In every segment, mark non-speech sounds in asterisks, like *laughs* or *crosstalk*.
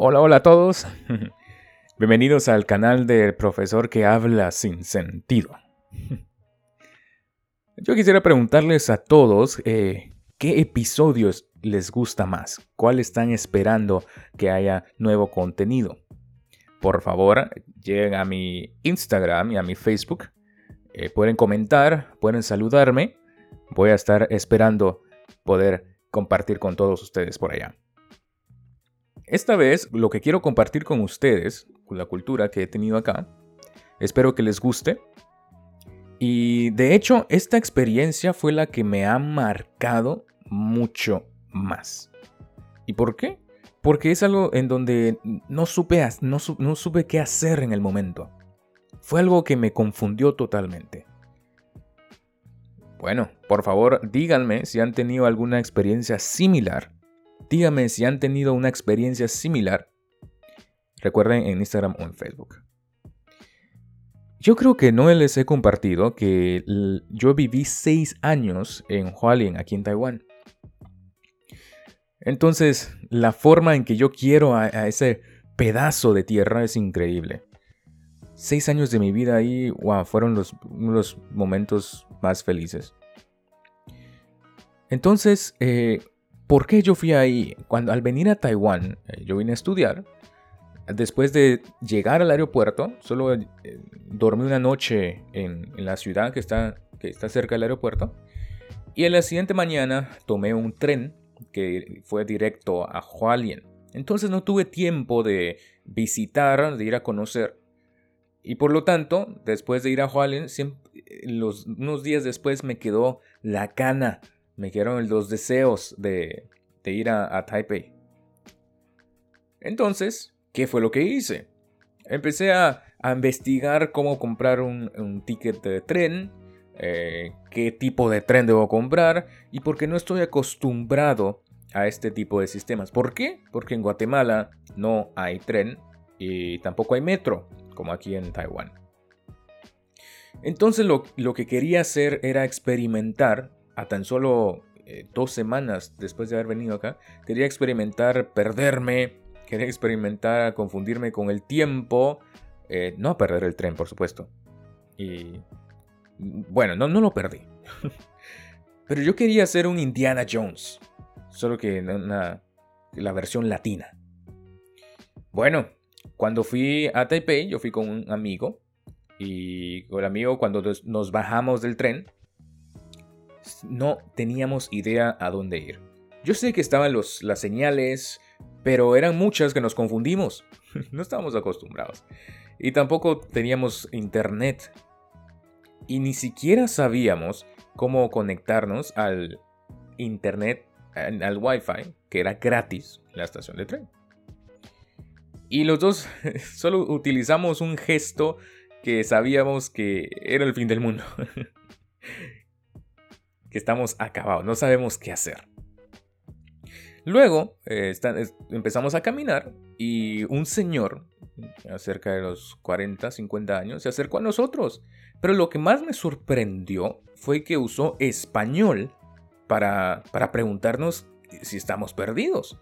Hola, hola a todos. *laughs* Bienvenidos al canal del profesor que habla sin sentido. *laughs* Yo quisiera preguntarles a todos eh, qué episodios les gusta más, cuál están esperando que haya nuevo contenido. Por favor, lleguen a mi Instagram y a mi Facebook. Eh, pueden comentar, pueden saludarme. Voy a estar esperando poder compartir con todos ustedes por allá. Esta vez lo que quiero compartir con ustedes, la cultura que he tenido acá, espero que les guste. Y de hecho, esta experiencia fue la que me ha marcado mucho más. ¿Y por qué? Porque es algo en donde no supe, no, no supe qué hacer en el momento. Fue algo que me confundió totalmente. Bueno, por favor díganme si han tenido alguna experiencia similar Díganme si han tenido una experiencia similar. Recuerden en Instagram o en Facebook. Yo creo que no les he compartido que yo viví seis años en Hualien, aquí en Taiwán. Entonces, la forma en que yo quiero a, ese pedazo de tierra es increíble. Seis años de mi vida ahí, wow, fueron los, los momentos más felices. Entonces, eh, ¿Por qué yo fui ahí? Cuando al venir a Taiwán, eh, yo vine a estudiar. Después de llegar al aeropuerto, solo eh, dormí una noche en, la ciudad que está, que está cerca del aeropuerto. Y en la siguiente mañana tomé un tren que fue directo a Hualien. Entonces no tuve tiempo de visitar, de ir a conocer. Y por lo tanto, después de ir a Hualien, los, unos días después me quedó la cana me quedaron los deseos de, ir a, Taipei. Entonces, ¿qué fue lo que hice? Empecé a, investigar cómo comprar un, ticket de tren, eh, qué tipo de tren debo comprar y porque no estoy acostumbrado a este tipo de sistemas. ¿Por qué? Porque en Guatemala no hay tren y tampoco hay metro, como aquí en Taiwán. Entonces lo, lo que quería hacer era experimentar a tan solo eh, dos semanas después de haber venido acá, quería experimentar perderme, quería experimentar confundirme con el tiempo, eh, no perder el tren, por supuesto. Y bueno, no, no lo perdí. *laughs* Pero yo quería ser un Indiana Jones, solo que una, la versión latina. Bueno, cuando fui a Taipei, yo fui con un amigo. Y el amigo, cuando nos bajamos del tren, no teníamos idea a dónde ir. Yo sé que estaban los, las señales, pero eran muchas que nos confundimos. *laughs* no estábamos acostumbrados. Y tampoco teníamos internet. Y ni siquiera sabíamos cómo conectarnos al internet, al wifi, que era gratis en la estación de tren. Y los dos *laughs* solo utilizamos un gesto que sabíamos que era el fin del mundo. *laughs* que estamos acabados, no sabemos qué hacer. Luego eh, empezamos a caminar y un señor, cerca de los 40, 50 años, se acercó a nosotros. Pero lo que más me sorprendió fue que usó español para, para preguntarnos si estamos perdidos.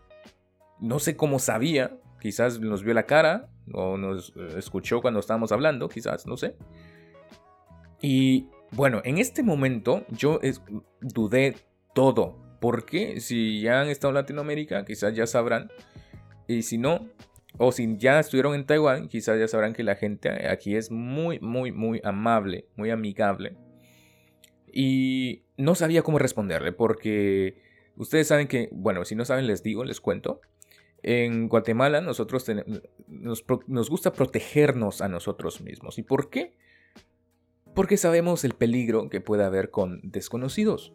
No sé cómo sabía, quizás nos vio la cara o nos eh, escuchó cuando estábamos hablando, quizás, no sé. Y bueno, en este momento yo dudé todo. Porque si ya han estado en Latinoamérica, quizás ya sabrán. Y si no, o si ya estuvieron en Taiwán, quizás ya sabrán que la gente aquí es muy, muy, muy amable, muy amigable. Y no sabía cómo responderle porque ustedes saben que, bueno, si no saben les digo, les cuento. En Guatemala nosotros nos, nos gusta protegernos a nosotros mismos. ¿Y por qué? Porque sabemos el peligro que puede haber con desconocidos.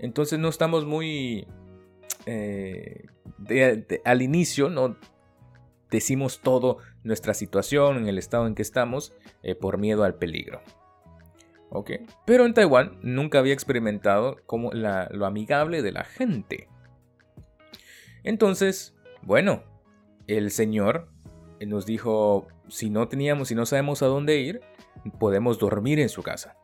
Entonces no estamos muy... Eh, al inicio no decimos todo nuestra situación, en el estado en que estamos, eh, por miedo al peligro. ¿Ok? Pero en Taiwán nunca había experimentado como lo amigable de la gente. Entonces, bueno, el señor nos dijo, si no teníamos, si no sabemos a dónde ir, podemos dormir en su casa.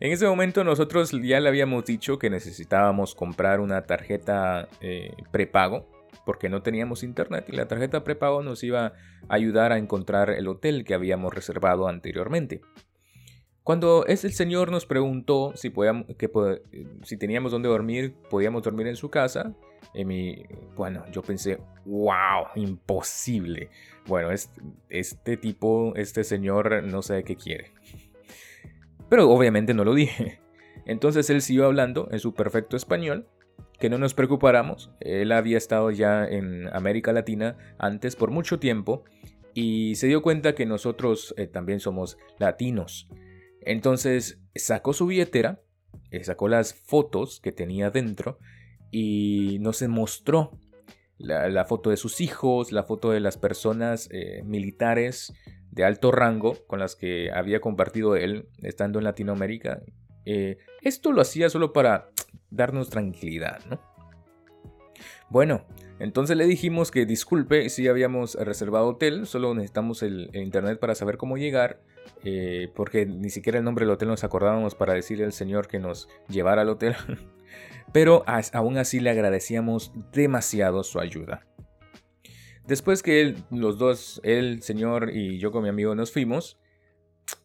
en ese momento nosotros ya le habíamos dicho que necesitábamos comprar una tarjeta eh, prepago porque no teníamos internet y la tarjeta prepago nos iba a ayudar a encontrar el hotel que habíamos reservado anteriormente. Cuando el señor nos preguntó si, podíamos, que, si teníamos dónde dormir, podíamos dormir en su casa, mi, bueno, yo pensé, wow, imposible. Bueno, este, tipo, este señor no sabe qué quiere. Pero obviamente no lo dije. Entonces él siguió hablando en su perfecto español, que no nos preocupáramos. Él había estado ya en América Latina antes por mucho tiempo y se dio cuenta que nosotros eh, también somos latinos. Entonces sacó su billetera, eh, sacó las fotos que tenía dentro y nos mostró la, foto de sus hijos, la foto de las personas eh, militares de alto rango con las que había compartido él estando en Latinoamérica. Eh, esto lo hacía solo para darnos tranquilidad, ¿no? Bueno, entonces le dijimos que disculpe si habíamos reservado hotel, solo necesitamos el, internet para saber cómo llegar, eh, porque ni siquiera el nombre del hotel nos acordábamos para decirle al señor que nos llevara al hotel. *laughs* Pero aún así le agradecíamos demasiado su ayuda. Después que los dos, el señor y yo con mi amigo nos fuimos,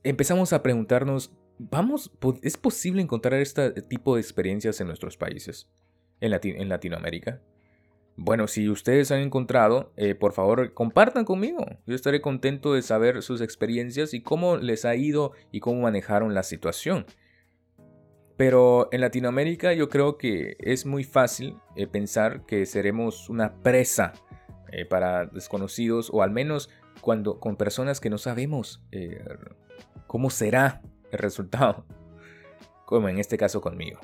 empezamos a preguntarnos, vamos, ¿es posible encontrar este tipo de experiencias en nuestros países? En, en Latinoamérica. Bueno, si ustedes han encontrado, eh, por favor compartan conmigo. Yo estaré contento de saber sus experiencias y cómo les ha ido y cómo manejaron la situación. Pero en Latinoamérica yo creo que es muy fácil eh, pensar que seremos una presa eh, para desconocidos o al menos cuando con personas que no sabemos cómo será el resultado, como en este caso conmigo.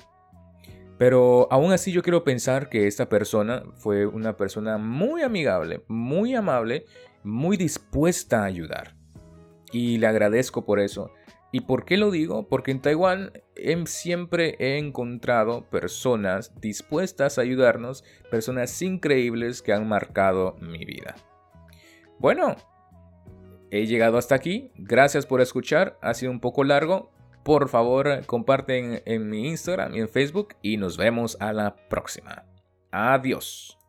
Pero aún así yo quiero pensar que esta persona fue una persona muy amigable, muy amable, muy dispuesta a ayudar. Y le agradezco por eso. ¿Y por qué lo digo? Porque en Taiwán siempre he encontrado personas dispuestas a ayudarnos, personas increíbles que han marcado mi vida. Bueno, he llegado hasta aquí. Gracias por escuchar. Ha sido un poco largo, por favor, comparten en mi Instagram y en Facebook y nos vemos a la próxima. Adiós.